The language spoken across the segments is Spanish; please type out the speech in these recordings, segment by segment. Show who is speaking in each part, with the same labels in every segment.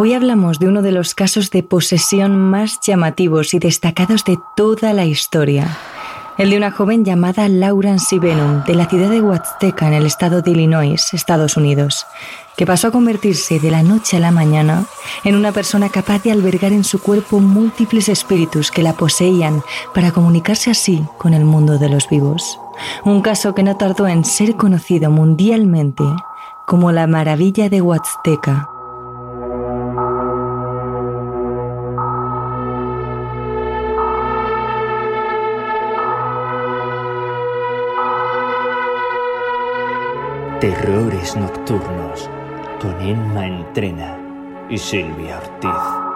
Speaker 1: Hoy hablamos de uno de los casos de posesión más llamativos y destacados de toda la historia. El de una joven llamada Laurence Venum, de la ciudad de Huasteca, en el estado de Illinois, Estados Unidos, que pasó a convertirse de la noche a la mañana en una persona capaz de albergar en su cuerpo múltiples espíritus que la poseían para comunicarse así con el mundo de los vivos. Un caso que no tardó en ser conocido mundialmente como la maravilla de Huasteca.
Speaker 2: Terrores Nocturnos con Emma Entrena y Silvia Ortiz.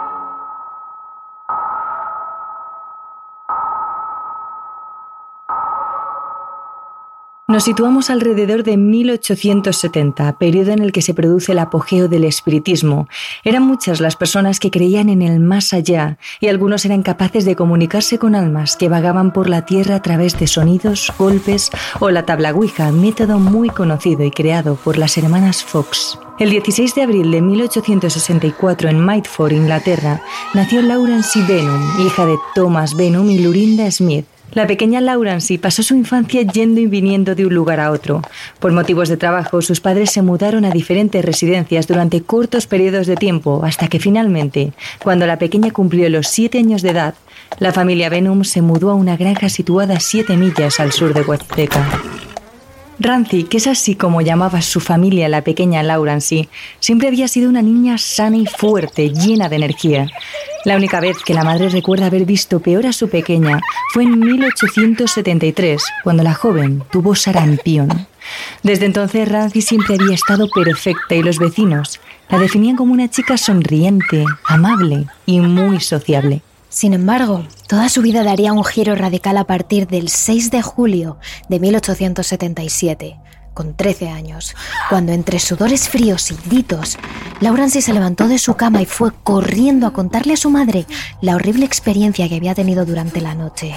Speaker 1: Nos situamos alrededor de 1870, periodo en el que se produce el apogeo del espiritismo. Eran muchas las personas que creían en el más allá y algunos eran capaces de comunicarse con almas que vagaban por la tierra a través de sonidos, golpes o la tabla Ouija, método muy conocido y creado por las hermanas Fox. El 16 de abril de 1864 en Mitford, Inglaterra, nació Laurence Benham, hija de Thomas Benham y Lurinda Smith. La pequeña Laurence pasó su infancia yendo y viniendo de un lugar a otro. Por motivos de trabajo, sus padres se mudaron a diferentes residencias durante cortos periodos de tiempo, hasta que finalmente, cuando la pequeña cumplió los siete años de edad, la familia Benham se mudó a una granja situada siete millas al sur de Huasteca. Rancy, que es así como llamaba su familia la pequeña Laurence, siempre había sido una niña sana y fuerte, llena de energía. La única vez que la madre recuerda haber visto peor a su pequeña fue en 1873, cuando la joven tuvo sarampión. Desde entonces Rancy siempre había estado perfecta y los vecinos la definían como una chica sonriente, amable y muy sociable.
Speaker 3: Sin embargo, toda su vida daría un giro radical a partir del 6 de julio de 1877, con 13 años, cuando entre sudores fríos y gritos, Laurence se levantó de su cama y fue corriendo a contarle a su madre la horrible experiencia que había tenido durante la noche.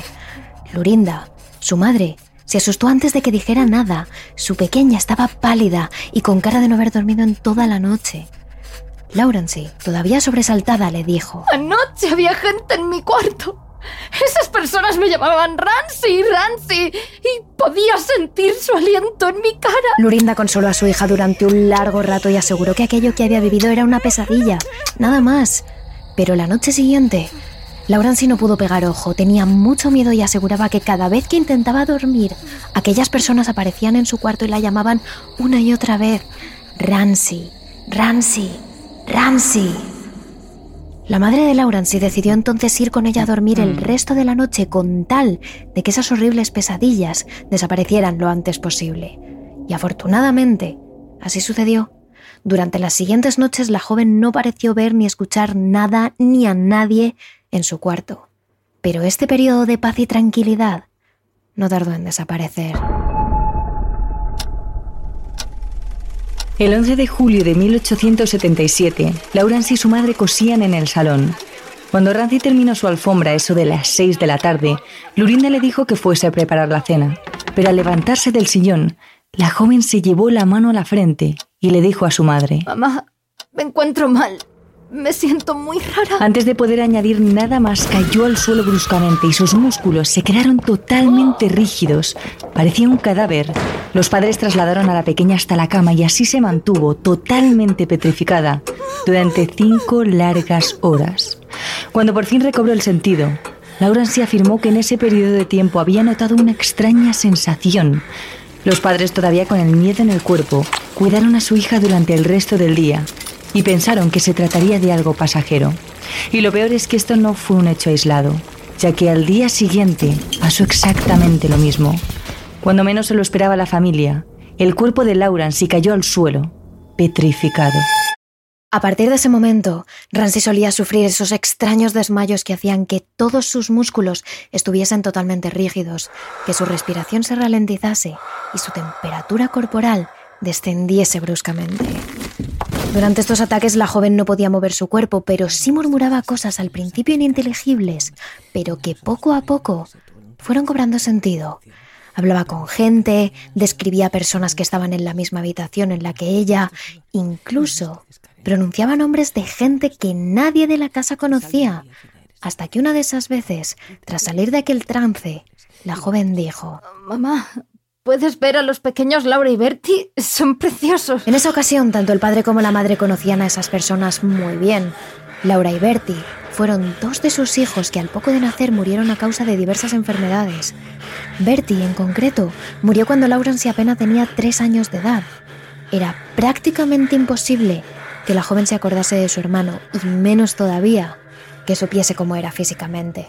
Speaker 3: Lurinda, su madre, se asustó antes de que dijera nada. Su pequeña estaba pálida y con cara de no haber dormido en toda la noche. Laurence, todavía sobresaltada, le dijo:
Speaker 4: Anoche había gente en mi cuarto. Esas personas me llamaban Rancy, Rancy, y podía sentir su aliento en mi cara.
Speaker 3: Lurinda consoló a su hija durante un largo rato y aseguró que aquello que había vivido era una pesadilla, nada más. Pero la noche siguiente, Laurancy no pudo pegar ojo, tenía mucho miedo y aseguraba que cada vez que intentaba dormir, aquellas personas aparecían en su cuarto y la llamaban una y otra vez Rancy, Rancy, Rancy. La madre de Laurence decidió entonces ir con ella a dormir el resto de la noche con tal de que esas horribles pesadillas desaparecieran lo antes posible. Y afortunadamente, así sucedió. Durante las siguientes noches la joven no pareció ver ni escuchar nada ni a nadie en su cuarto. Pero este periodo de paz y tranquilidad no tardó en desaparecer.
Speaker 1: El 11 de julio de 1877, Laurence y su madre cosían en el salón. Cuando Rancy terminó su alfombra, eso de las 6 de la tarde, Lurinda le dijo que fuese a preparar la cena. Pero al levantarse del sillón, la joven se llevó la mano a la frente y le dijo a su madre:
Speaker 4: Mamá, me encuentro mal. Me siento muy rara.
Speaker 1: Antes de poder añadir nada más, cayó al suelo bruscamente y sus músculos se quedaron totalmente rígidos. Parecía un cadáver. Los padres trasladaron a la pequeña hasta la cama y así se mantuvo totalmente petrificada durante cinco largas horas. Cuando por fin recobró el sentido, Laurence afirmó que en ese periodo de tiempo había notado una extraña sensación. Los padres, todavía con el miedo en el cuerpo, cuidaron a su hija durante el resto del día y pensaron que se trataría de algo pasajero. Y lo peor es que esto no fue un hecho aislado, ya que al día siguiente pasó exactamente lo mismo. Cuando menos se lo esperaba la familia, el cuerpo de Laurence cayó al suelo, petrificado.
Speaker 3: A partir de ese momento, Rancy solía sufrir esos extraños desmayos que hacían que todos sus músculos estuviesen totalmente rígidos, que su respiración se ralentizase y su temperatura corporal descendiese bruscamente. Durante estos ataques la joven no podía mover su cuerpo, pero sí murmuraba cosas al principio ininteligibles, pero que poco a poco fueron cobrando sentido. Hablaba con gente, describía personas que estaban en la misma habitación en la que ella, incluso pronunciaba nombres de gente que nadie de la casa conocía, hasta que una de esas veces, tras salir de aquel trance, la joven dijo,
Speaker 4: Mamá, ¿puedes ver a los pequeños Laura y Bertie? Son preciosos.
Speaker 3: En esa ocasión, tanto el padre como la madre conocían a esas personas muy bien. Laura y Bertie fueron dos de sus hijos que al poco de nacer murieron a causa de diversas enfermedades. Bertie, en concreto, murió cuando Laurence apenas tenía tres años de edad. Era prácticamente imposible que la joven se acordase de su hermano y menos todavía que supiese cómo era físicamente.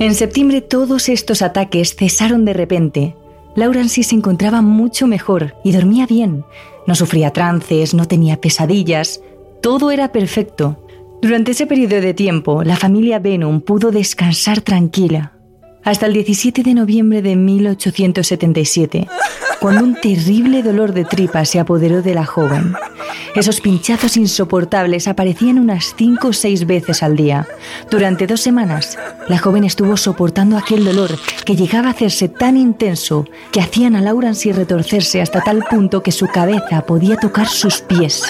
Speaker 1: En septiembre todos estos ataques cesaron de repente. Laurence se encontraba mucho mejor y dormía bien. No sufría trances, no tenía pesadillas. Todo era perfecto. Durante ese periodo de tiempo, la familia Benham pudo descansar tranquila. Hasta el 17 de noviembre de 1877, cuando un terrible dolor de tripa se apoderó de la joven. Esos pinchazos insoportables aparecían unas cinco o seis veces al día. Durante dos semanas, la joven estuvo soportando aquel dolor que llegaba a hacerse tan intenso que hacían a Laurence retorcerse hasta tal punto que su cabeza podía tocar sus pies.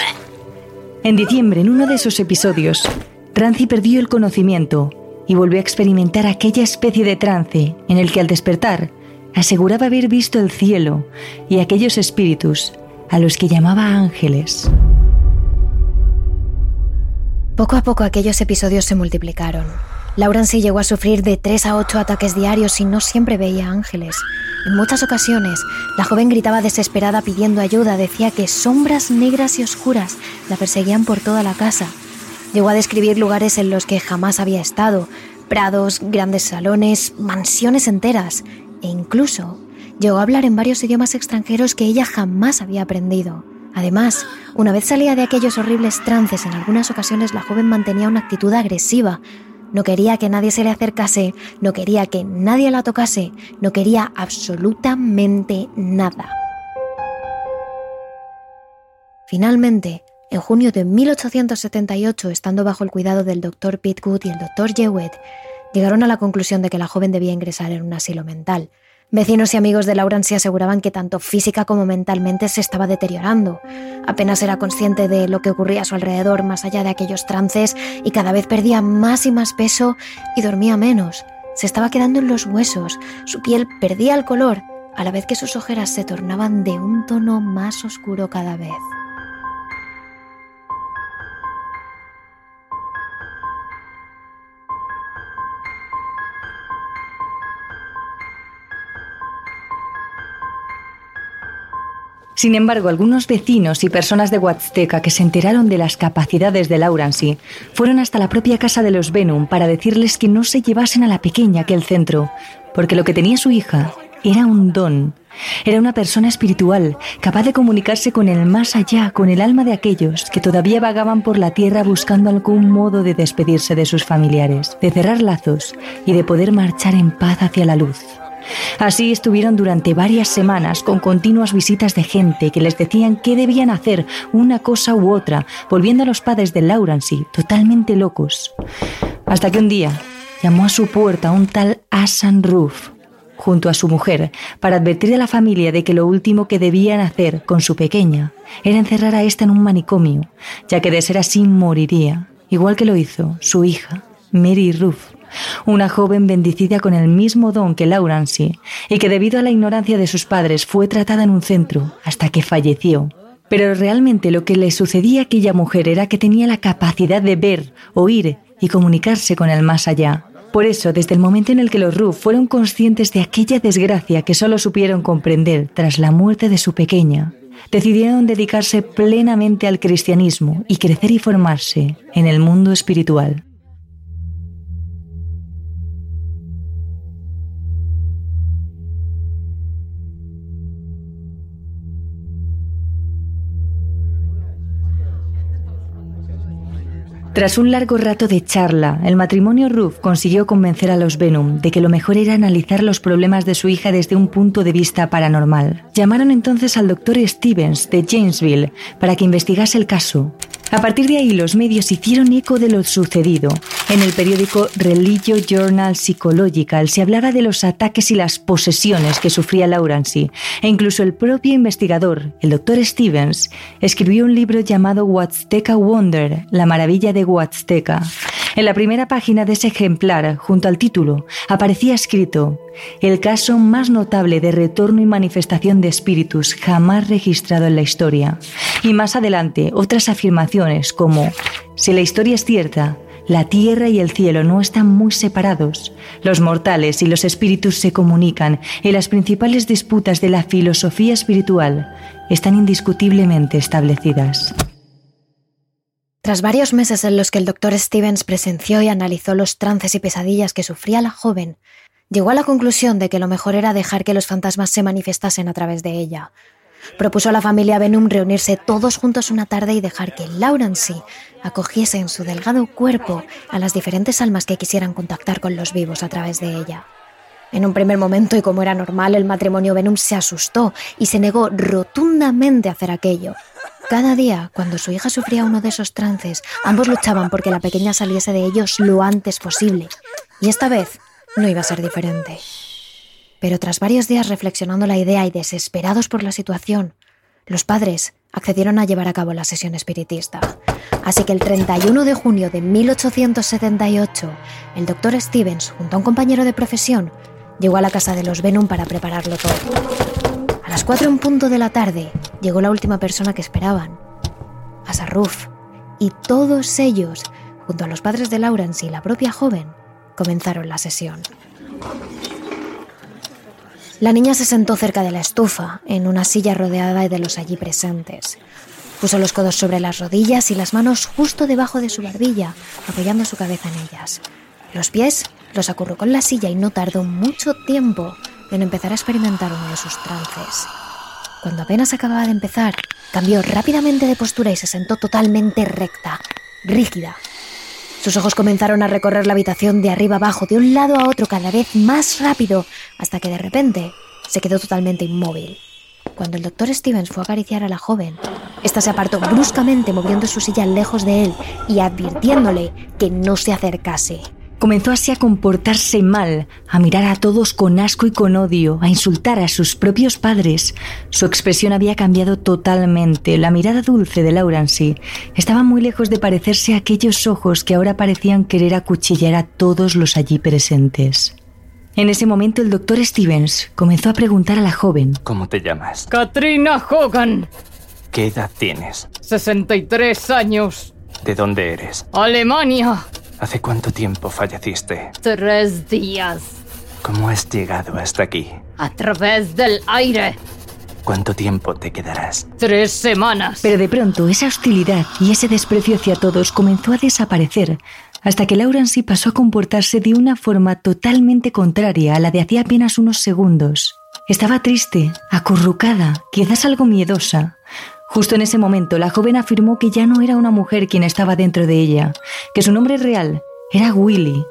Speaker 1: En diciembre, en uno de esos episodios, Rancy perdió el conocimiento y volvió a experimentar aquella especie de trance en el que al despertar aseguraba haber visto el cielo y aquellos espíritus a los que llamaba ángeles.
Speaker 3: Poco a poco aquellos episodios se multiplicaron. Laurence llegó a sufrir de 3 a 8 ataques diarios y no siempre veía ángeles. En muchas ocasiones, la joven gritaba desesperada pidiendo ayuda, decía que sombras negras y oscuras la perseguían por toda la casa. Llegó a describir lugares en los que jamás había estado, prados, grandes salones, mansiones enteras, e incluso llegó a hablar en varios idiomas extranjeros que ella jamás había aprendido. Además, una vez salía de aquellos horribles trances, en algunas ocasiones la joven mantenía una actitud agresiva. No quería que nadie se le acercase, no quería que nadie la tocase, no quería absolutamente nada. Finalmente, en junio de 1878, estando bajo el cuidado del doctor Pitgood y el doctor Jewett, llegaron a la conclusión de que la joven debía ingresar en un asilo mental. Vecinos y amigos de Laurence aseguraban que tanto física como mentalmente se estaba deteriorando. Apenas era consciente de lo que ocurría a su alrededor más allá de aquellos trances y cada vez perdía más y más peso y dormía menos. Se estaba quedando en los huesos, su piel perdía el color, a la vez que sus ojeras se tornaban de un tono más oscuro cada vez.
Speaker 1: Sin embargo, algunos vecinos y personas de Huaxteca que se enteraron de las capacidades de Laurence fueron hasta la propia casa de los Benum para decirles que no se llevasen a la pequeña aquel centro, porque lo que tenía su hija era un don. Era una persona espiritual, capaz de comunicarse con el más allá, con el alma de aquellos que todavía vagaban por la tierra buscando algún modo de despedirse de sus familiares, de cerrar lazos y de poder marchar en paz hacia la luz. Así estuvieron durante varias semanas con continuas visitas de gente que les decían qué debían hacer, una cosa u otra, volviendo a los padres de Laurence totalmente locos. Hasta que un día llamó a su puerta un tal Asan Roof junto a su mujer para advertir a la familia de que lo último que debían hacer con su pequeña era encerrar a ésta en un manicomio, ya que de ser así moriría, igual que lo hizo su hija, Mary Ruth una joven bendecida con el mismo don que Laurence y que debido a la ignorancia de sus padres fue tratada en un centro hasta que falleció. Pero realmente lo que le sucedía a aquella mujer era que tenía la capacidad de ver, oír y comunicarse con el más allá. Por eso, desde el momento en el que los Ruff fueron conscientes de aquella desgracia que solo supieron comprender tras la muerte de su pequeña, decidieron dedicarse plenamente al cristianismo y crecer y formarse en el mundo espiritual. Tras un largo rato de charla, el matrimonio Ruff consiguió convencer a los Venom de que lo mejor era analizar los problemas de su hija desde un punto de vista paranormal. Llamaron entonces al doctor Stevens de Jamesville para que investigase el caso. A partir de ahí los medios hicieron eco de lo sucedido. En el periódico Religio Journal Psychological se hablaba de los ataques y las posesiones que sufría Laurency, e incluso el propio investigador, el doctor Stevens, escribió un libro llamado Huasteca Wonder, la maravilla de Huasteca. En la primera página de ese ejemplar, junto al título, aparecía escrito el caso más notable de retorno y manifestación de espíritus jamás registrado en la historia. Y más adelante, otras afirmaciones como, si la historia es cierta, la tierra y el cielo no están muy separados. Los mortales y los espíritus se comunican y las principales disputas de la filosofía espiritual están indiscutiblemente establecidas.
Speaker 3: Tras varios meses en los que el doctor Stevens presenció y analizó los trances y pesadillas que sufría la joven, llegó a la conclusión de que lo mejor era dejar que los fantasmas se manifestasen a través de ella. Propuso a la familia Venom reunirse todos juntos una tarde y dejar que Laurence acogiese en su delgado cuerpo a las diferentes almas que quisieran contactar con los vivos a través de ella. En un primer momento, y como era normal, el matrimonio Venom se asustó y se negó rotundamente a hacer aquello. Cada día, cuando su hija sufría uno de esos trances, ambos luchaban porque la pequeña saliese de ellos lo antes posible. Y esta vez no iba a ser diferente. Pero tras varios días reflexionando la idea y desesperados por la situación, los padres accedieron a llevar a cabo la sesión espiritista. Así que el 31 de junio de 1878, el doctor Stevens, junto a un compañero de profesión, llegó a la casa de los Venom para prepararlo todo. A las 4 en punto de la tarde, llegó la última persona que esperaban, Asarruf, y todos ellos, junto a los padres de Laurence y la propia joven, comenzaron la sesión. La niña se sentó cerca de la estufa, en una silla rodeada de los allí presentes. Puso los codos sobre las rodillas y las manos justo debajo de su barbilla, apoyando su cabeza en ellas. Los pies los acurrucó en la silla y no tardó mucho tiempo en empezar a experimentar uno de sus trances. Cuando apenas acababa de empezar, cambió rápidamente de postura y se sentó totalmente recta, rígida, sus ojos comenzaron a recorrer la habitación de arriba abajo, de un lado a otro, cada vez más rápido, hasta que de repente se quedó totalmente inmóvil. Cuando el doctor Stevens fue a acariciar a la joven, ésta se apartó bruscamente moviendo su silla lejos de él y advirtiéndole que no se acercase.
Speaker 1: Comenzó así a comportarse mal, a mirar a todos con asco y con odio, a insultar a sus propios padres. Su expresión había cambiado totalmente. La mirada dulce de Laurence estaba muy lejos de parecerse a aquellos ojos que ahora parecían querer acuchillar a todos los allí presentes. En ese momento el doctor Stevens comenzó a preguntar a la joven.
Speaker 2: ¿Cómo te llamas?
Speaker 4: Katrina Hogan.
Speaker 2: ¿Qué edad tienes?
Speaker 4: 63 años.
Speaker 2: ¿De dónde eres?
Speaker 4: Alemania.
Speaker 2: ¿Hace cuánto tiempo falleciste?
Speaker 4: Tres días.
Speaker 2: ¿Cómo has llegado hasta aquí?
Speaker 4: A través del aire.
Speaker 2: ¿Cuánto tiempo te quedarás?
Speaker 4: Tres semanas.
Speaker 1: Pero de pronto esa hostilidad y ese desprecio hacia todos comenzó a desaparecer, hasta que Laurence pasó a comportarse de una forma totalmente contraria a la de hacía apenas unos segundos. Estaba triste, acurrucada, quizás algo miedosa. Justo en ese momento, la joven afirmó que ya no era una mujer quien estaba dentro de ella, que su nombre real era Willy,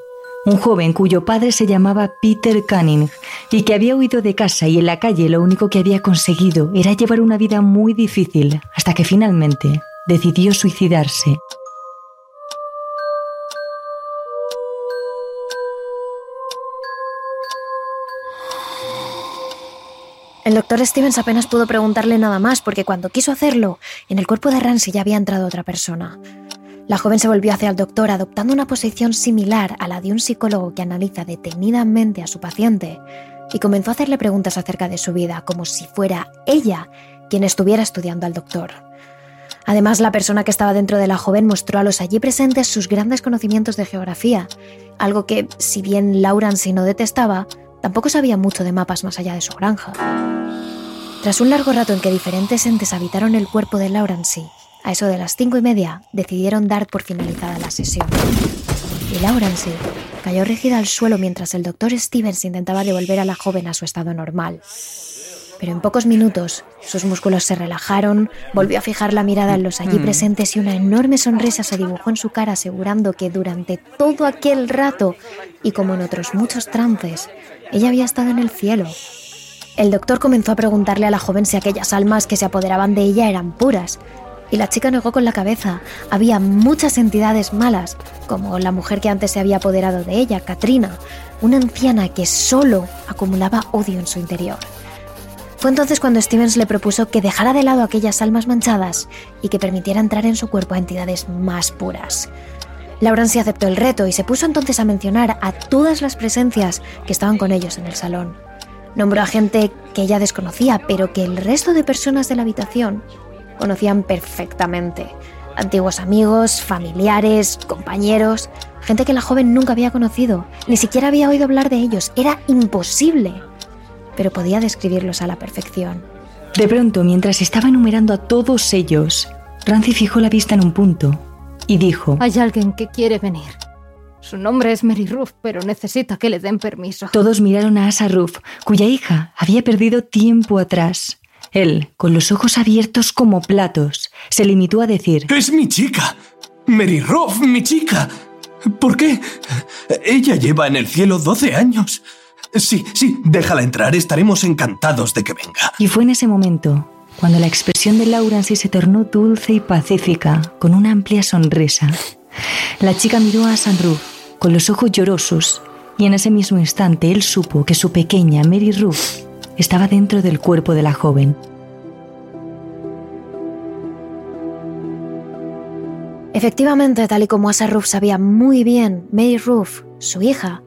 Speaker 1: un joven cuyo padre se llamaba Peter Cunning y que había huido de casa y en la calle lo único que había conseguido era llevar una vida muy difícil hasta que finalmente decidió suicidarse.
Speaker 3: El doctor Stevens apenas pudo preguntarle nada más porque cuando quiso hacerlo, en el cuerpo de Ramsey ya había entrado otra persona. La joven se volvió hacia el doctor adoptando una posición similar a la de un psicólogo que analiza detenidamente a su paciente y comenzó a hacerle preguntas acerca de su vida como si fuera ella quien estuviera estudiando al doctor. Además, la persona que estaba dentro de la joven mostró a los allí presentes sus grandes conocimientos de geografía, algo que, si bien Laurence no detestaba, Tampoco sabía mucho de mapas más allá de su granja. Tras un largo rato en que diferentes entes habitaron el cuerpo de Laurence, a eso de las cinco y media decidieron dar por finalizada la sesión. Y Laurence cayó rígida al suelo mientras el doctor Stevens intentaba devolver a la joven a su estado normal. Pero en pocos minutos sus músculos se relajaron, volvió a fijar la mirada en los allí mm. presentes y una enorme sonrisa se dibujó en su cara asegurando que durante todo aquel rato, y como en otros muchos trances, ella había estado en el cielo. El doctor comenzó a preguntarle a la joven si aquellas almas que se apoderaban de ella eran puras, y la chica negó con la cabeza. Había muchas entidades malas, como la mujer que antes se había apoderado de ella, Katrina, una anciana que solo acumulaba odio en su interior. Fue entonces cuando Stevens le propuso que dejara de lado aquellas almas manchadas y que permitiera entrar en su cuerpo a entidades más puras. Laurence aceptó el reto y se puso entonces a mencionar a todas las presencias que estaban con ellos en el salón. Nombró a gente que ella desconocía, pero que el resto de personas de la habitación conocían perfectamente. Antiguos amigos, familiares, compañeros, gente que la joven nunca había conocido, ni siquiera había oído hablar de ellos. Era imposible, pero podía describirlos a la perfección.
Speaker 1: De pronto, mientras estaba enumerando a todos ellos, Rancy fijó la vista en un punto y dijo:
Speaker 4: Hay alguien que quiere venir. Su nombre es Mary Ruth, pero necesita que le den permiso.
Speaker 1: Todos miraron a Asa Ruth, cuya hija había perdido tiempo atrás. Él, con los ojos abiertos como platos, se limitó a decir:
Speaker 5: Es mi chica. Mary Ruth, mi chica. ¿Por qué? Ella lleva en el cielo 12 años. Sí, sí, déjala entrar, estaremos encantados de que venga.
Speaker 1: Y fue en ese momento cuando la expresión de Laurence se tornó dulce y pacífica, con una amplia sonrisa. La chica miró a Ruth con los ojos llorosos y en ese mismo instante él supo que su pequeña Mary Ruth estaba dentro del cuerpo de la joven.
Speaker 3: Efectivamente, tal y como Asa Ruth sabía muy bien, Mary Ruth, su hija,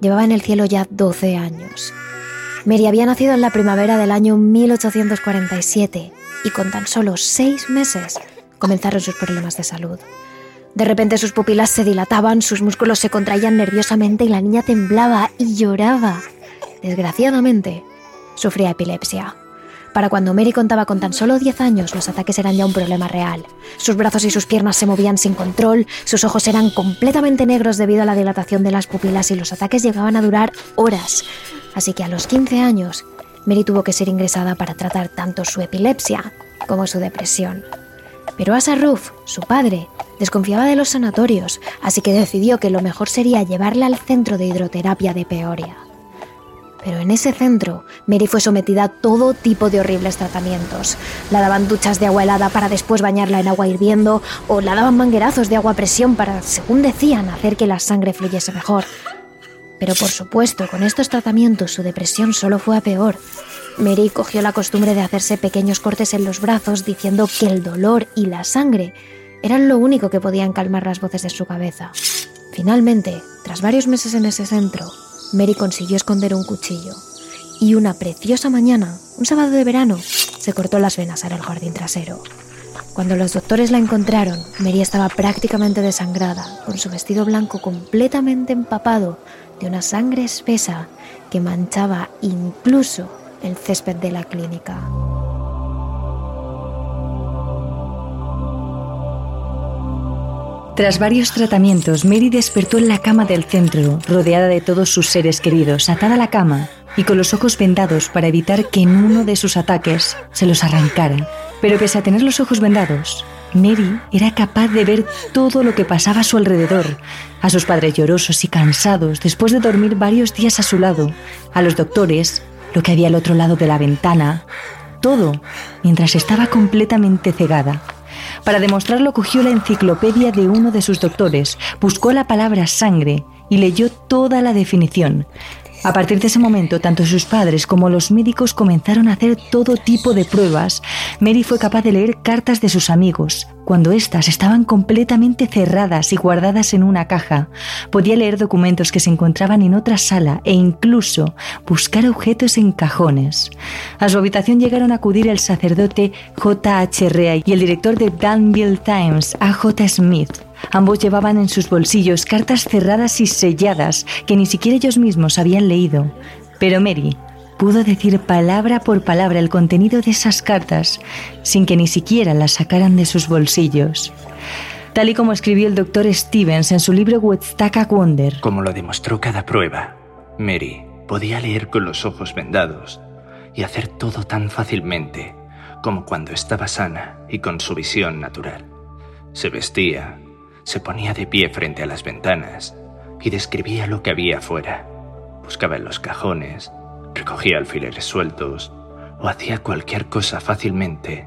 Speaker 3: llevaba en el cielo ya 12 años. Mary había nacido en la primavera del año 1847 y con tan solo seis meses comenzaron sus problemas de salud. De repente sus pupilas se dilataban, sus músculos se contraían nerviosamente y la niña temblaba y lloraba. Desgraciadamente, sufría epilepsia. Para cuando Mary contaba con tan solo 10 años, los ataques eran ya un problema real. Sus brazos y sus piernas se movían sin control, sus ojos eran completamente negros debido a la dilatación de las pupilas y los ataques llegaban a durar horas. Así que a los 15 años, Mary tuvo que ser ingresada para tratar tanto su epilepsia como su depresión. Pero Asa su padre, desconfiaba de los sanatorios, así que decidió que lo mejor sería llevarla al centro de hidroterapia de Peoria. Pero en ese centro, Mary fue sometida a todo tipo de horribles tratamientos. La daban duchas de agua helada para después bañarla en agua hirviendo, o la daban manguerazos de agua a presión para, según decían, hacer que la sangre fluyese mejor. Pero por supuesto, con estos tratamientos su depresión solo fue a peor. Mary cogió la costumbre de hacerse pequeños cortes en los brazos diciendo que el dolor y la sangre eran lo único que podían calmar las voces de su cabeza. Finalmente, tras varios meses en ese centro, Mary consiguió esconder un cuchillo y una preciosa mañana, un sábado de verano, se cortó las venas en el jardín trasero. Cuando los doctores la encontraron, Mary estaba prácticamente desangrada, con su vestido blanco completamente empapado de una sangre espesa que manchaba incluso el césped de la clínica.
Speaker 1: Tras varios tratamientos, Mary despertó en la cama del centro, rodeada de todos sus seres queridos, atada a la cama y con los ojos vendados para evitar que en uno de sus ataques se los arrancara. Pero pese a tener los ojos vendados, Mary era capaz de ver todo lo que pasaba a su alrededor, a sus padres llorosos y cansados después de dormir varios días a su lado, a los doctores, lo que había al otro lado de la ventana, todo, mientras estaba completamente cegada. Para demostrarlo cogió la enciclopedia de uno de sus doctores, buscó la palabra sangre y leyó toda la definición. A partir de ese momento, tanto sus padres como los médicos comenzaron a hacer todo tipo de pruebas. Mary fue capaz de leer cartas de sus amigos, cuando éstas estaban completamente cerradas y guardadas en una caja. Podía leer documentos que se encontraban en otra sala e incluso buscar objetos en cajones. A su habitación llegaron a acudir el sacerdote J.H. Rea y el director de Danville Times, A.J. Smith. Ambos llevaban en sus bolsillos cartas cerradas y selladas que ni siquiera ellos mismos habían leído. Pero Mary pudo decir palabra por palabra el contenido de esas cartas sin que ni siquiera las sacaran de sus bolsillos. Tal y como escribió el doctor Stevens en su libro Woodstock Wonder.
Speaker 2: Como lo demostró cada prueba, Mary podía leer con los ojos vendados y hacer todo tan fácilmente como cuando estaba sana y con su visión natural. Se vestía, se ponía de pie frente a las ventanas y describía lo que había afuera. Buscaba en los cajones, recogía alfileres sueltos o hacía cualquier cosa fácilmente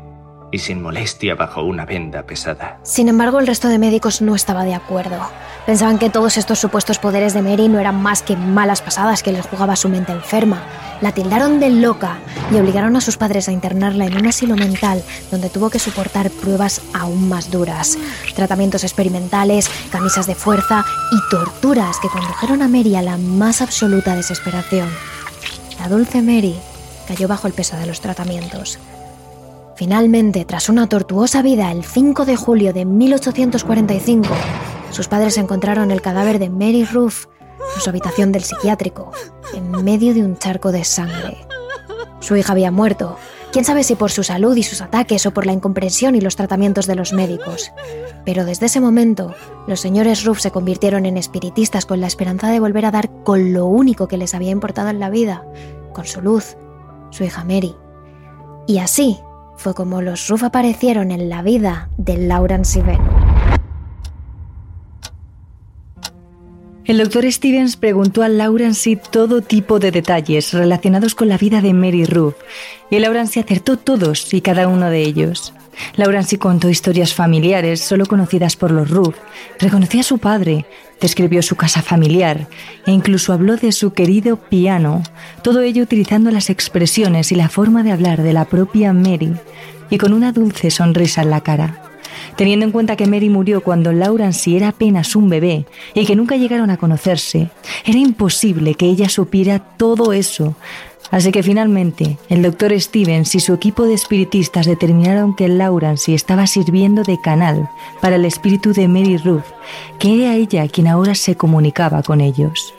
Speaker 2: y sin molestia bajo una venda pesada.
Speaker 3: Sin embargo, el resto de médicos no estaba de acuerdo. Pensaban que todos estos supuestos poderes de Mary no eran más que malas pasadas que les jugaba su mente enferma. La tildaron de loca y obligaron a sus padres a internarla en un asilo mental donde tuvo que soportar pruebas aún más duras. Tratamientos experimentales, camisas de fuerza y torturas que condujeron a Mary a la más absoluta desesperación. La dulce Mary cayó bajo el peso de los tratamientos. Finalmente, tras una tortuosa vida, el 5 de julio de 1845, sus padres encontraron el cadáver de Mary Ruff en su habitación del psiquiátrico, en medio de un charco de sangre. Su hija había muerto, quién sabe si por su salud y sus ataques o por la incomprensión y los tratamientos de los médicos. Pero desde ese momento, los señores Ruff se convirtieron en espiritistas con la esperanza de volver a dar con lo único que les había importado en la vida, con su luz, su hija Mary. Y así, fue como los Ruff aparecieron en la vida de Laurence y
Speaker 1: El doctor Stevens preguntó a Laurence todo tipo de detalles relacionados con la vida de Mary Ruff y Laurence acertó todos y cada uno de ellos. Laurence contó historias familiares solo conocidas por los Ruff, reconoció a su padre, describió su casa familiar e incluso habló de su querido piano, todo ello utilizando las expresiones y la forma de hablar de la propia Mary y con una dulce sonrisa en la cara. Teniendo en cuenta que Mary murió cuando Laurence era apenas un bebé y que nunca llegaron a conocerse, era imposible que ella supiera todo eso. Así que finalmente, el doctor Stevens y su equipo de espiritistas determinaron que Laurence estaba sirviendo de canal para el espíritu de Mary Ruth, que era ella quien ahora se comunicaba con ellos.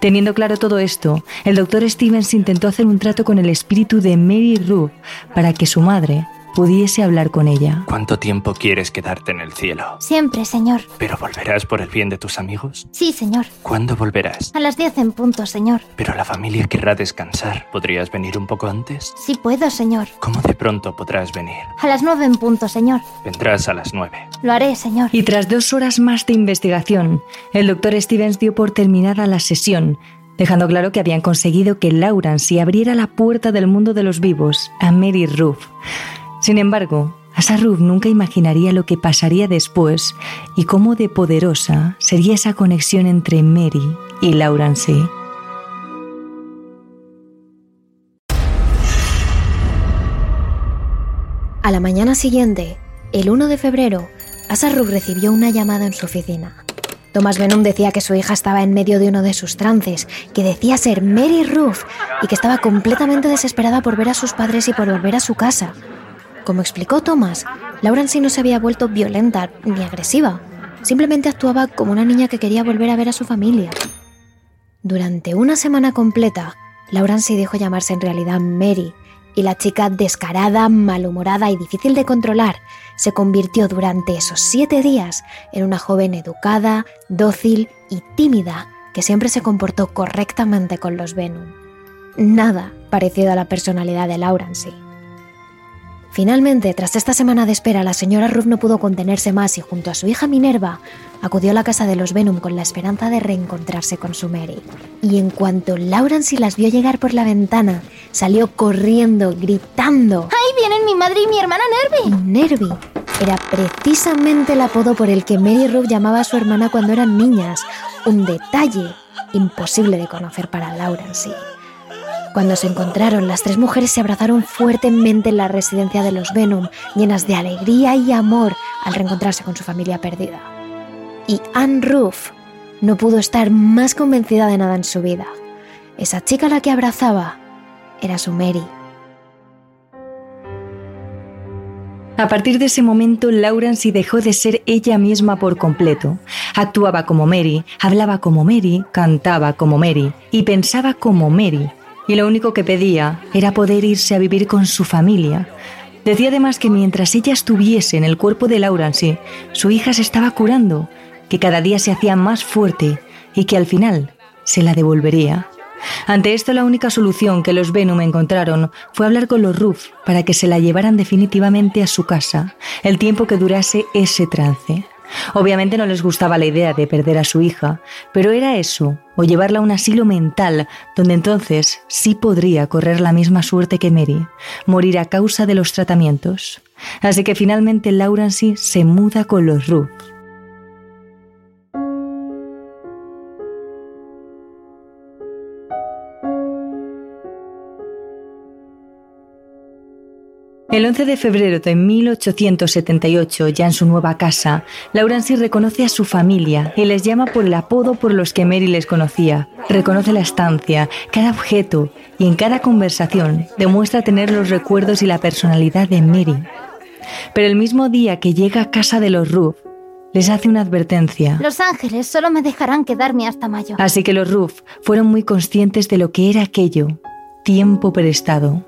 Speaker 1: Teniendo claro todo esto, el doctor Stevens intentó hacer un trato con el espíritu de Mary Ruth para que su madre, pudiese hablar con ella.
Speaker 2: ¿Cuánto tiempo quieres quedarte en el cielo?
Speaker 4: Siempre, señor.
Speaker 2: ¿Pero volverás por el bien de tus amigos?
Speaker 4: Sí, señor.
Speaker 2: ¿Cuándo volverás?
Speaker 4: A las diez en punto, señor.
Speaker 2: Pero la familia querrá descansar. ¿Podrías venir un poco antes?
Speaker 4: Sí puedo, señor.
Speaker 2: ¿Cómo de pronto podrás venir?
Speaker 4: A las nueve en punto, señor.
Speaker 2: Vendrás a las nueve.
Speaker 4: Lo haré, señor.
Speaker 1: Y tras dos horas más de investigación, el doctor Stevens dio por terminada la sesión dejando claro que habían conseguido que Laurence abriera la puerta del mundo de los vivos a Mary Ruth. Sin embargo, Asaruf nunca imaginaría lo que pasaría después y cómo de poderosa sería esa conexión entre Mary y Laurence.
Speaker 3: A la mañana siguiente, el 1 de febrero, Asaruf recibió una llamada en su oficina. Thomas Venom decía que su hija estaba en medio de uno de sus trances, que decía ser Mary Ruth y que estaba completamente desesperada por ver a sus padres y por volver a su casa. Como explicó Thomas, Laurence no se había vuelto violenta ni agresiva. Simplemente actuaba como una niña que quería volver a ver a su familia. Durante una semana completa, Laurence dijo llamarse en realidad Mary, y la chica descarada, malhumorada y difícil de controlar se convirtió durante esos siete días en una joven educada, dócil y tímida que siempre se comportó correctamente con los Venom. Nada parecido a la personalidad de Laurence. Finalmente, tras esta semana de espera, la señora Ruth no pudo contenerse más y junto a su hija Minerva acudió a la casa de los Venom con la esperanza de reencontrarse con su Mary. Y en cuanto Laurence las vio llegar por la ventana, salió corriendo, gritando.
Speaker 4: ¡Ahí vienen mi madre y mi hermana Nervy!
Speaker 3: Nervy era precisamente el apodo por el que Mary Ruth llamaba a su hermana cuando eran niñas. Un detalle imposible de conocer para Laurence. Cuando se encontraron, las tres mujeres se abrazaron fuertemente en la residencia de los Venom, llenas de alegría y amor al reencontrarse con su familia perdida. Y Anne Ruff no pudo estar más convencida de nada en su vida. Esa chica a la que abrazaba era su Mary.
Speaker 1: A partir de ese momento, Laurence dejó de ser ella misma por completo. Actuaba como Mary, hablaba como Mary, cantaba como Mary y pensaba como Mary y lo único que pedía era poder irse a vivir con su familia. Decía además que mientras ella estuviese en el cuerpo de Laurence, su hija se estaba curando, que cada día se hacía más fuerte y que al final se la devolvería. Ante esto la única solución que los Venom encontraron fue hablar con los Ruff para que se la llevaran definitivamente a su casa, el tiempo que durase ese trance. Obviamente no les gustaba la idea de perder a su hija, pero era eso, o llevarla a un asilo mental, donde entonces sí podría correr la misma suerte que Mary, morir a causa de los tratamientos. Así que finalmente Laurence se muda con los Ruth. El 11 de febrero de 1878, ya en su nueva casa, Laurence reconoce a su familia y les llama por el apodo por los que Mary les conocía. Reconoce la estancia, cada objeto y en cada conversación demuestra tener los recuerdos y la personalidad de Mary. Pero el mismo día que llega a casa de los Ruff, les hace una advertencia.
Speaker 4: Los ángeles solo me dejarán quedarme hasta mayo.
Speaker 1: Así que los Ruff fueron muy conscientes de lo que era aquello, tiempo prestado.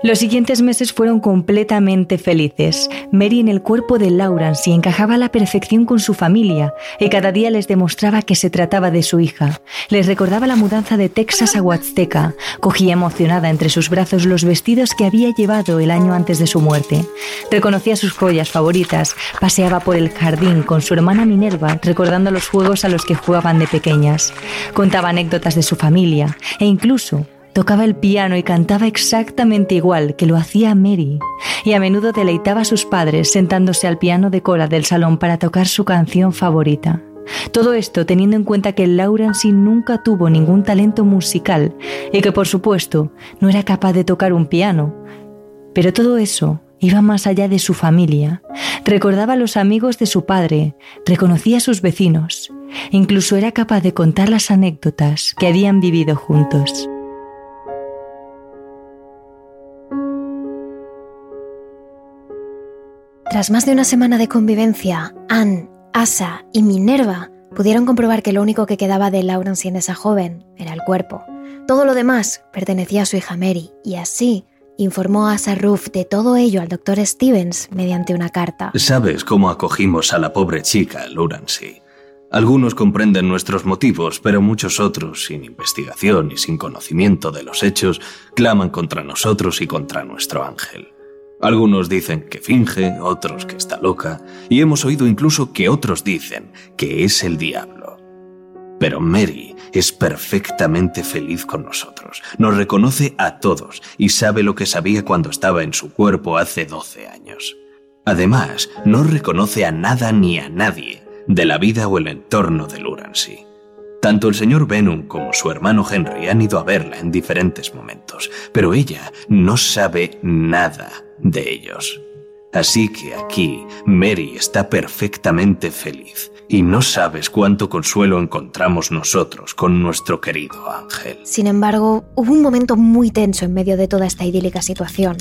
Speaker 1: Los siguientes meses fueron completamente felices. Mary en el cuerpo de Laurence encajaba a la perfección con su familia y cada día les demostraba que se trataba de su hija. Les recordaba la mudanza de Texas a Huasteca. Cogía emocionada entre sus brazos los vestidos que había llevado el año antes de su muerte. Reconocía sus joyas favoritas. Paseaba por el jardín con su hermana Minerva, recordando los juegos a los que jugaban de pequeñas. Contaba anécdotas de su familia e incluso Tocaba el piano y cantaba exactamente igual que lo hacía Mary, y a menudo deleitaba a sus padres sentándose al piano de cola del salón para tocar su canción favorita. Todo esto teniendo en cuenta que Laurence nunca tuvo ningún talento musical y que por supuesto no era capaz de tocar un piano. Pero todo eso iba más allá de su familia. Recordaba a los amigos de su padre, reconocía a sus vecinos, incluso era capaz de contar las anécdotas que habían vivido juntos.
Speaker 3: Tras más de una semana de convivencia, Anne, Asa y Minerva pudieron comprobar que lo único que quedaba de Laurence en esa joven era el cuerpo. Todo lo demás pertenecía a su hija Mary, y así informó a Asa Ruff de todo ello al doctor Stevens mediante una carta.
Speaker 5: Sabes cómo acogimos a la pobre chica, Laurence. Algunos comprenden nuestros motivos, pero muchos otros, sin investigación y sin conocimiento de los hechos, claman contra nosotros y contra nuestro ángel. Algunos dicen que finge, otros que está loca, y hemos oído incluso que otros dicen que es el diablo. Pero Mary es perfectamente feliz con nosotros, nos reconoce a todos y sabe lo que sabía cuando estaba en su cuerpo hace 12 años. Además, no reconoce a nada ni a nadie de la vida o el entorno de Lurancy. Tanto el señor Benham como su hermano Henry han ido a verla en diferentes momentos, pero ella no sabe nada de ellos. Así que aquí Mary está perfectamente feliz y no sabes cuánto consuelo encontramos nosotros con nuestro querido ángel.
Speaker 3: Sin embargo, hubo un momento muy tenso en medio de toda esta idílica situación.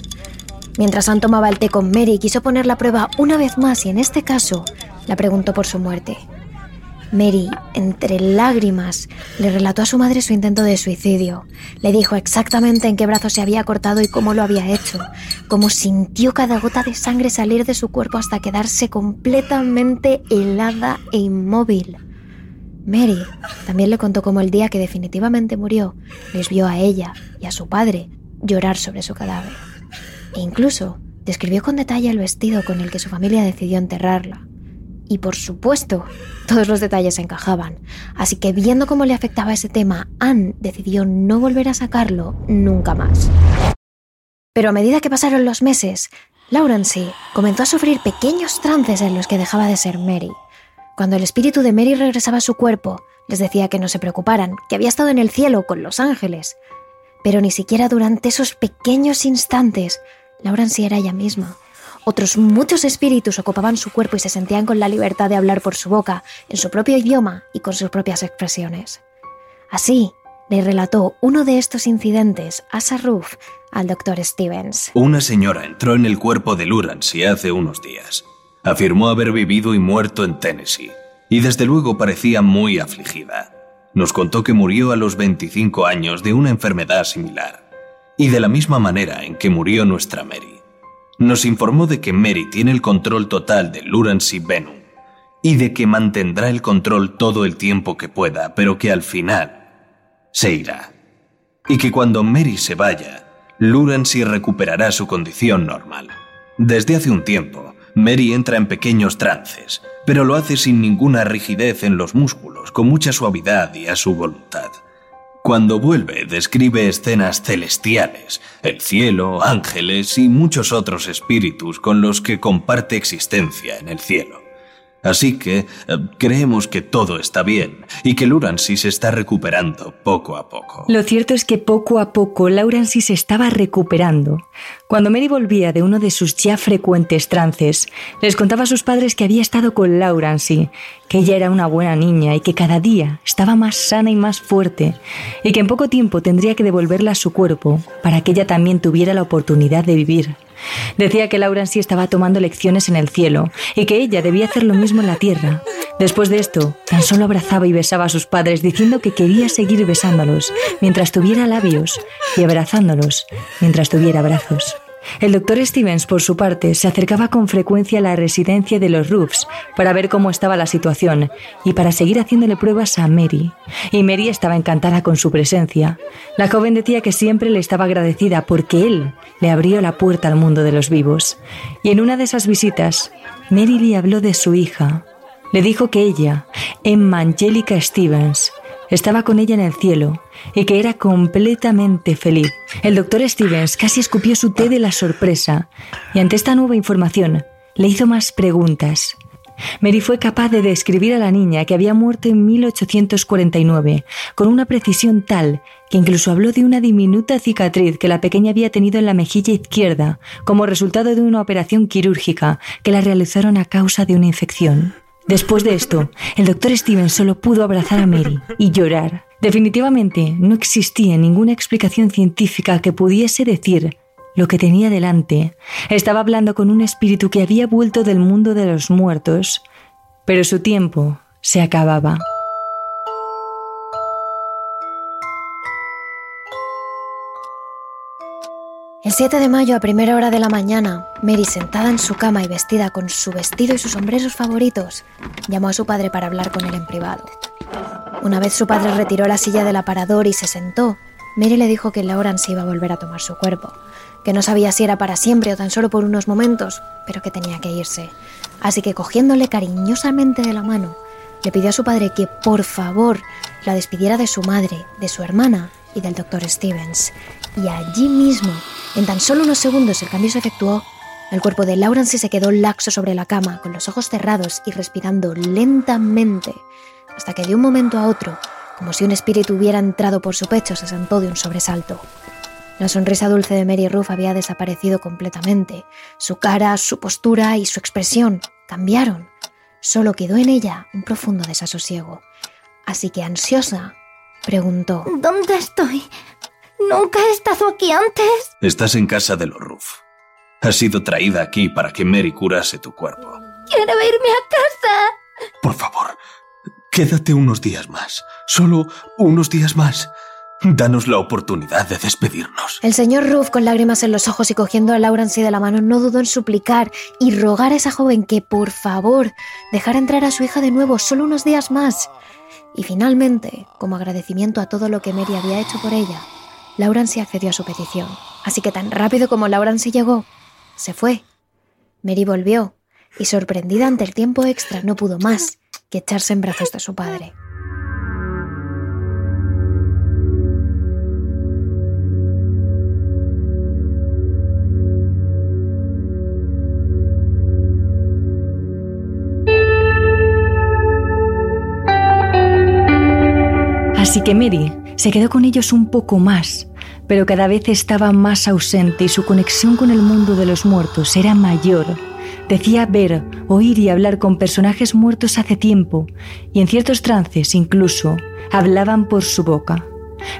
Speaker 3: Mientras Anne tomaba el té con Mary, quiso poner la prueba una vez más y en este caso la preguntó por su muerte. Mary, entre lágrimas, le relató a su madre su intento de suicidio. Le dijo exactamente en qué brazo se había cortado y cómo lo había hecho, cómo sintió cada gota de sangre salir de su cuerpo hasta quedarse completamente helada e inmóvil. Mary también le contó cómo el día que definitivamente murió, les vio a ella y a su padre llorar sobre su cadáver. E incluso describió con detalle el vestido con el que su familia decidió enterrarla. Y por supuesto, todos los detalles encajaban. Así que viendo cómo le afectaba ese tema, Anne decidió no volver a sacarlo nunca más. Pero a medida que pasaron los meses, Laurence comenzó a sufrir pequeños trances en los que dejaba de ser Mary. Cuando el espíritu de Mary regresaba a su cuerpo, les decía que no se preocuparan, que había estado en el cielo con los ángeles. Pero ni siquiera durante esos pequeños instantes, Laurence era ella misma. Otros muchos espíritus ocupaban su cuerpo y se sentían con la libertad de hablar por su boca, en su propio idioma y con sus propias expresiones. Así, le relató uno de estos incidentes a Sarruf al doctor Stevens.
Speaker 5: Una señora entró en el cuerpo de Lurancy hace unos días. Afirmó haber vivido y muerto en Tennessee, y desde luego parecía muy afligida. Nos contó que murió a los 25 años de una enfermedad similar, y de la misma manera en que murió nuestra Mary nos informó de que Mary tiene el control total de Lurancy Venom y de que mantendrá el control todo el tiempo que pueda, pero que al final se irá. Y que cuando Mary se vaya, Lurancy recuperará su condición normal. Desde hace un tiempo, Mary entra en pequeños trances, pero lo hace sin ninguna rigidez en los músculos, con mucha suavidad y a su voluntad. Cuando vuelve, describe escenas celestiales, el cielo, ángeles y muchos otros espíritus con los que comparte existencia en el cielo. Así que eh, creemos que todo está bien y que Lurancy se está recuperando poco a poco.
Speaker 1: Lo cierto es que poco a poco Laurancy se estaba recuperando. Cuando Mary volvía de uno de sus ya frecuentes trances, les contaba a sus padres que había estado con Laurancy, que ella era una buena niña y que cada día estaba más sana y más fuerte, y que en poco tiempo tendría que devolverla a su cuerpo para que ella también tuviera la oportunidad de vivir. Decía que Laura en sí estaba tomando lecciones en el cielo y que ella debía hacer lo mismo en la tierra. Después de esto, tan solo abrazaba y besaba a sus padres diciendo que quería seguir besándolos mientras tuviera labios y abrazándolos mientras tuviera brazos. El doctor Stevens, por su parte, se acercaba con frecuencia a la residencia de los Roofs para ver cómo estaba la situación y para seguir haciéndole pruebas a Mary. Y Mary estaba encantada con su presencia. La joven decía que siempre le estaba agradecida porque él le abrió la puerta al mundo de los vivos. Y en una de esas visitas, Mary le habló de su hija. Le dijo que ella, Emma Angelica Stevens, estaba con ella en el cielo y que era completamente feliz. El doctor Stevens casi escupió su té de la sorpresa y ante esta nueva información le hizo más preguntas. Mary fue capaz de describir a la niña que había muerto en 1849 con una precisión tal que incluso habló de una diminuta cicatriz que la pequeña había tenido en la mejilla izquierda como resultado de una operación quirúrgica que la realizaron a causa de una infección. Después de esto, el doctor Stevens solo pudo abrazar a Mary y llorar. Definitivamente no existía ninguna explicación científica que pudiese decir lo que tenía delante. Estaba hablando con un espíritu que había vuelto del mundo de los muertos, pero su tiempo se acababa.
Speaker 3: El 7 de mayo a primera hora de la mañana, Mary, sentada en su cama y vestida con su vestido y sus sombreros favoritos, llamó a su padre para hablar con él en privado. Una vez su padre retiró la silla del aparador y se sentó, Mary le dijo que se iba a volver a tomar su cuerpo, que no sabía si era para siempre o tan solo por unos momentos, pero que tenía que irse. Así que cogiéndole cariñosamente de la mano, le pidió a su padre que por favor la despidiera de su madre, de su hermana y del doctor Stevens. Y allí mismo en tan solo unos segundos el cambio se efectuó. El cuerpo de Laurence se quedó laxo sobre la cama, con los ojos cerrados y respirando lentamente, hasta que de un momento a otro, como si un espíritu hubiera entrado por su pecho, se sentó de un sobresalto. La sonrisa dulce de Mary Ruff había desaparecido completamente. Su cara, su postura y su expresión cambiaron. Solo quedó en ella un profundo desasosiego. Así que ansiosa, preguntó:
Speaker 4: ¿Dónde estoy? Nunca he estado aquí antes.
Speaker 5: Estás en casa de los Ruff. Has sido traída aquí para que Mary curase tu cuerpo.
Speaker 4: Quiero irme a casa.
Speaker 5: Por favor, quédate unos días más. Solo unos días más. Danos la oportunidad de despedirnos.
Speaker 3: El señor Ruff, con lágrimas en los ojos y cogiendo a Laurence de la mano, no dudó en suplicar y rogar a esa joven que, por favor, dejara entrar a su hija de nuevo solo unos días más. Y finalmente, como agradecimiento a todo lo que Mary había hecho por ella, Laurence accedió a su petición, así que tan rápido como Laurence llegó, se fue. Mary volvió, y sorprendida ante el tiempo extra no pudo más que echarse en brazos de su padre.
Speaker 1: Así que Mary se quedó con ellos un poco más, pero cada vez estaba más ausente y su conexión con el mundo de los muertos era mayor. Decía ver, oír y hablar con personajes muertos hace tiempo, y en ciertos trances incluso hablaban por su boca.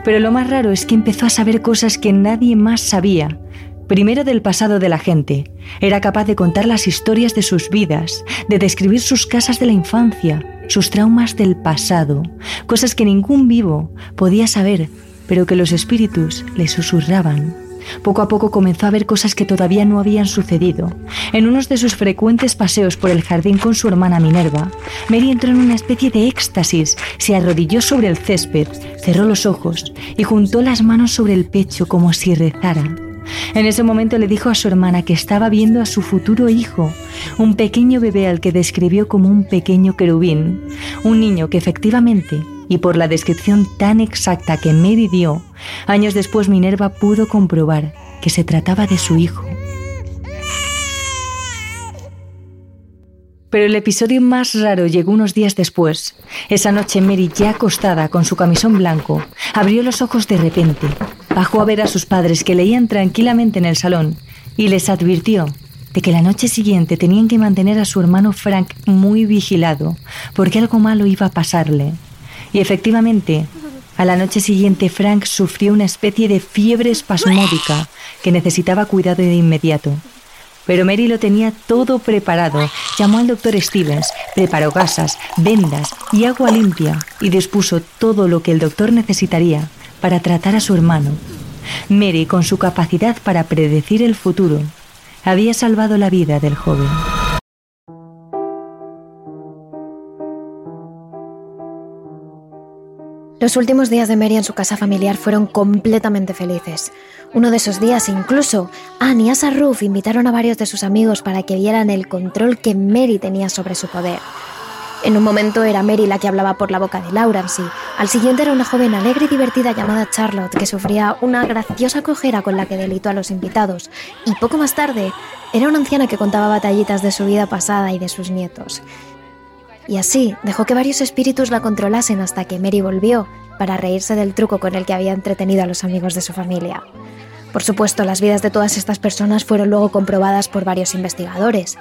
Speaker 1: Pero lo más raro es que empezó a saber cosas que nadie más sabía. Primero del pasado de la gente. Era capaz de contar las historias de sus vidas, de describir sus casas de la infancia, sus traumas del pasado, cosas que ningún vivo podía saber, pero que los espíritus le susurraban. Poco a poco comenzó a ver cosas que todavía no habían sucedido. En uno de sus frecuentes paseos por el jardín con su hermana Minerva, Mary entró en una especie de éxtasis, se arrodilló sobre el césped, cerró los ojos y juntó las manos sobre el pecho como si rezara. En ese momento le dijo a su hermana que estaba viendo a su futuro hijo, un pequeño bebé al que describió como un pequeño querubín, un niño que efectivamente, y por la descripción tan exacta que Mary dio, años después Minerva pudo comprobar que se trataba de su hijo. Pero el episodio más raro llegó unos días después. Esa noche Mary, ya acostada con su camisón blanco, abrió los ojos de repente, bajó a ver a sus padres que leían tranquilamente en el salón y les advirtió de que la noche siguiente tenían que mantener a su hermano Frank muy vigilado, porque algo malo iba a pasarle. Y efectivamente, a la noche siguiente Frank sufrió una especie de fiebre espasmódica que necesitaba cuidado de inmediato. Pero Mary lo tenía todo preparado. Llamó al doctor Stevens, preparó gasas, vendas y agua limpia y dispuso todo lo que el doctor necesitaría para tratar a su hermano. Mary, con su capacidad para predecir el futuro, había salvado la vida del joven.
Speaker 3: Los últimos días de Mary en su casa familiar fueron completamente felices. Uno de esos días incluso, Anne y Asa Ruth invitaron a varios de sus amigos para que vieran el control que Mary tenía sobre su poder. En un momento era Mary la que hablaba por la boca de Laurence. Al siguiente era una joven alegre y divertida llamada Charlotte que sufría una graciosa cojera con la que delitó a los invitados. Y poco más tarde era una anciana que contaba batallitas de su vida pasada y de sus nietos. Y así dejó que varios espíritus la controlasen hasta que Mary volvió para reírse del truco con el que había entretenido a los amigos de su familia. Por supuesto, las vidas de todas estas personas fueron luego comprobadas por varios investigadores.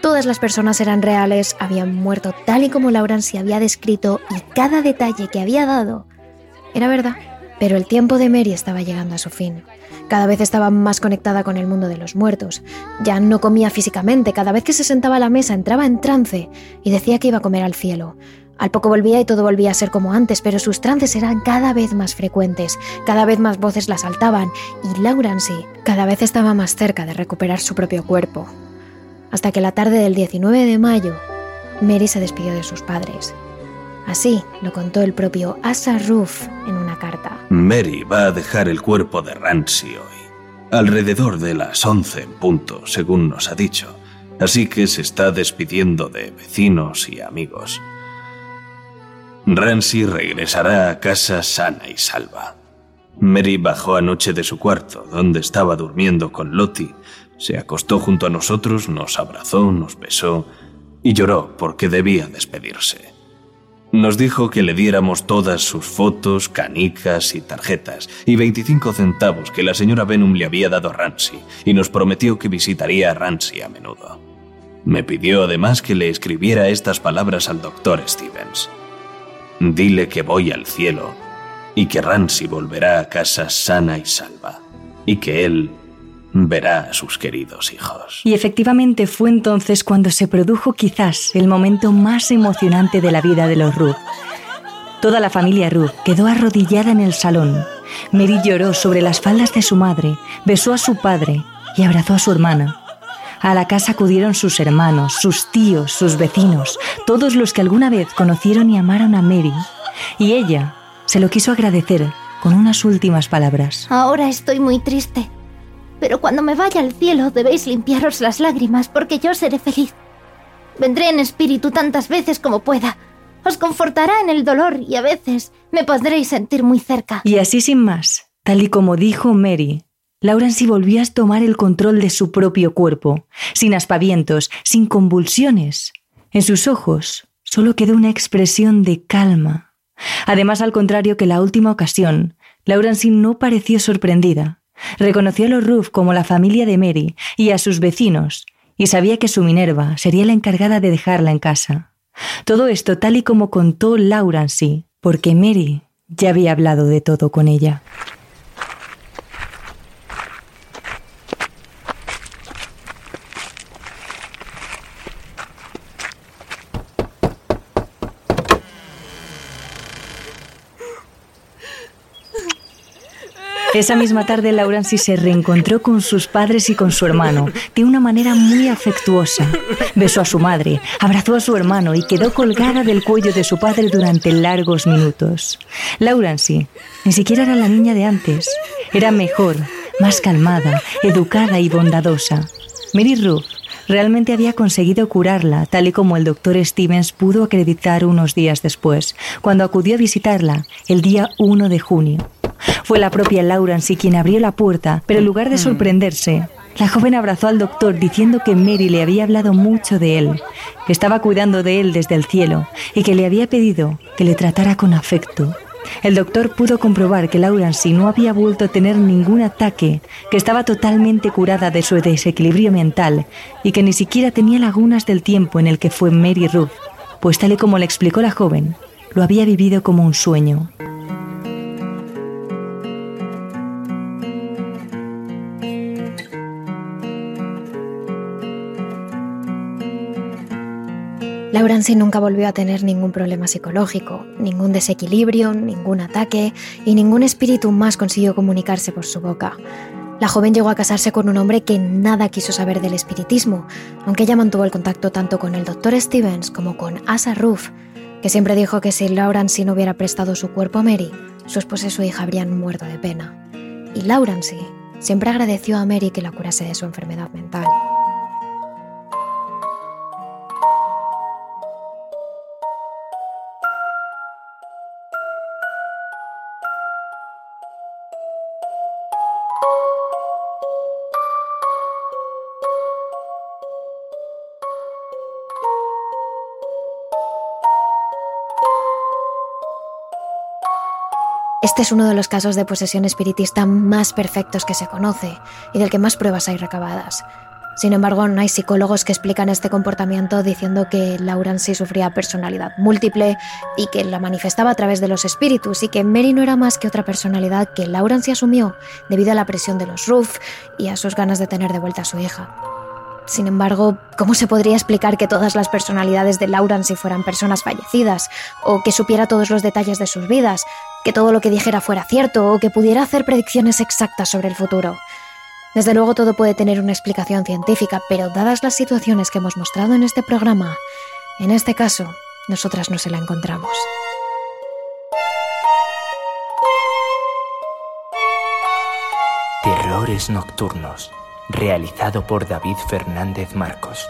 Speaker 3: Todas las personas eran reales, habían muerto tal y como Laurence había descrito y cada detalle que había dado era verdad. Pero el tiempo de Mary estaba llegando a su fin. Cada vez estaba más conectada con el mundo de los muertos. Ya no comía físicamente, cada vez que se sentaba a la mesa entraba en trance y decía que iba a comer al cielo. Al poco volvía y todo volvía a ser como antes, pero sus trances eran cada vez más frecuentes, cada vez más voces la saltaban y Laurence cada vez estaba más cerca de recuperar su propio cuerpo. Hasta que la tarde del 19 de mayo, Mary se despidió de sus padres. Así lo contó el propio Asa Roof en una carta.
Speaker 5: Mary va a dejar el cuerpo de Rancy hoy, alrededor de las 11 en punto, según nos ha dicho. Así que se está despidiendo de vecinos y amigos. Rancy regresará a casa sana y salva. Mary bajó anoche de su cuarto, donde estaba durmiendo con Lottie. Se acostó junto a nosotros, nos abrazó, nos besó y lloró porque debía despedirse. Nos dijo que le diéramos todas sus fotos, canicas y tarjetas, y 25 centavos que la señora Benham le había dado a Rancy, y nos prometió que visitaría a Rancy a menudo. Me pidió además que le escribiera estas palabras al doctor Stevens. Dile que voy al cielo y que Rancy volverá a casa sana y salva, y que él verá a sus queridos hijos.
Speaker 1: Y efectivamente fue entonces cuando se produjo quizás el momento más emocionante de la vida de los Ruth. Toda la familia Ruth quedó arrodillada en el salón. Mary lloró sobre las faldas de su madre, besó a su padre y abrazó a su hermana. A la casa acudieron sus hermanos, sus tíos, sus vecinos, todos los que alguna vez conocieron y amaron a Mary. Y ella se lo quiso agradecer con unas últimas palabras.
Speaker 4: Ahora estoy muy triste. Pero cuando me vaya al cielo debéis limpiaros las lágrimas porque yo seré feliz. Vendré en espíritu tantas veces como pueda. Os confortará en el dolor y a veces me podréis sentir muy cerca.
Speaker 1: Y así sin más, tal y como dijo Mary, Laurence volvió a tomar el control de su propio cuerpo, sin aspavientos, sin convulsiones. En sus ojos solo quedó una expresión de calma. Además, al contrario que la última ocasión, Laurence no pareció sorprendida. Reconoció a los Ruff como la familia de Mary y a sus vecinos, y sabía que su Minerva sería la encargada de dejarla en casa. Todo esto tal y como contó Laurence, porque Mary ya había hablado de todo con ella. Esa misma tarde Laurence se reencontró con sus padres y con su hermano de una manera muy afectuosa. Besó a su madre, abrazó a su hermano y quedó colgada del cuello de su padre durante largos minutos. Laurence ni siquiera era la niña de antes. Era mejor, más calmada, educada y bondadosa. Mary Ruth realmente había conseguido curarla, tal y como el doctor Stevens pudo acreditar unos días después, cuando acudió a visitarla el día 1 de junio. Fue la propia Laurence quien abrió la puerta, pero en lugar de mm. sorprenderse, la joven abrazó al doctor diciendo que Mary le había hablado mucho de él, que estaba cuidando de él desde el cielo y que le había pedido que le tratara con afecto. El doctor pudo comprobar que Laurence no había vuelto a tener ningún ataque, que estaba totalmente curada de su desequilibrio mental y que ni siquiera tenía lagunas del tiempo en el que fue Mary Ruth, pues tal y como le explicó la joven, lo había vivido como un sueño.
Speaker 3: Laurence nunca volvió a tener ningún problema psicológico, ningún desequilibrio, ningún ataque y ningún espíritu más consiguió comunicarse por su boca. La joven llegó a casarse con un hombre que nada quiso saber del espiritismo, aunque ella mantuvo el contacto tanto con el doctor Stevens como con Asa Ruff, que siempre dijo que si Laurence no hubiera prestado su cuerpo a Mary, su esposa y su hija habrían muerto de pena. Y Laurence siempre agradeció a Mary que la curase de su enfermedad mental. Este es uno de los casos de posesión espiritista más perfectos que se conoce y del que más pruebas hay recabadas. Sin embargo, no hay psicólogos que explican este comportamiento diciendo que Laurence sufría personalidad múltiple y que la manifestaba a través de los espíritus y que Mary no era más que otra personalidad que Laurence asumió debido a la presión de los Ruff y a sus ganas de tener de vuelta a su hija. Sin embargo, ¿cómo se podría explicar que todas las personalidades de Laurence fueran personas fallecidas, o que supiera todos los detalles de sus vidas, que todo lo que dijera fuera cierto, o que pudiera hacer predicciones exactas sobre el futuro? Desde luego todo puede tener una explicación científica, pero dadas las situaciones que hemos mostrado en este programa, en este caso, nosotras no se la encontramos.
Speaker 2: Terrores nocturnos realizado por David Fernández Marcos.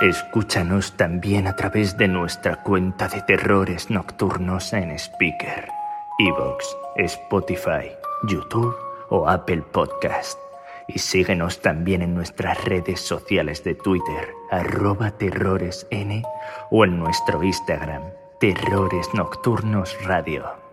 Speaker 2: Escúchanos también a través de nuestra cuenta de terrores nocturnos en Speaker, Evox, Spotify, YouTube o Apple Podcast. Y síguenos también en nuestras redes sociales de Twitter, arroba terroresn o en nuestro Instagram, Terrores Nocturnos Radio.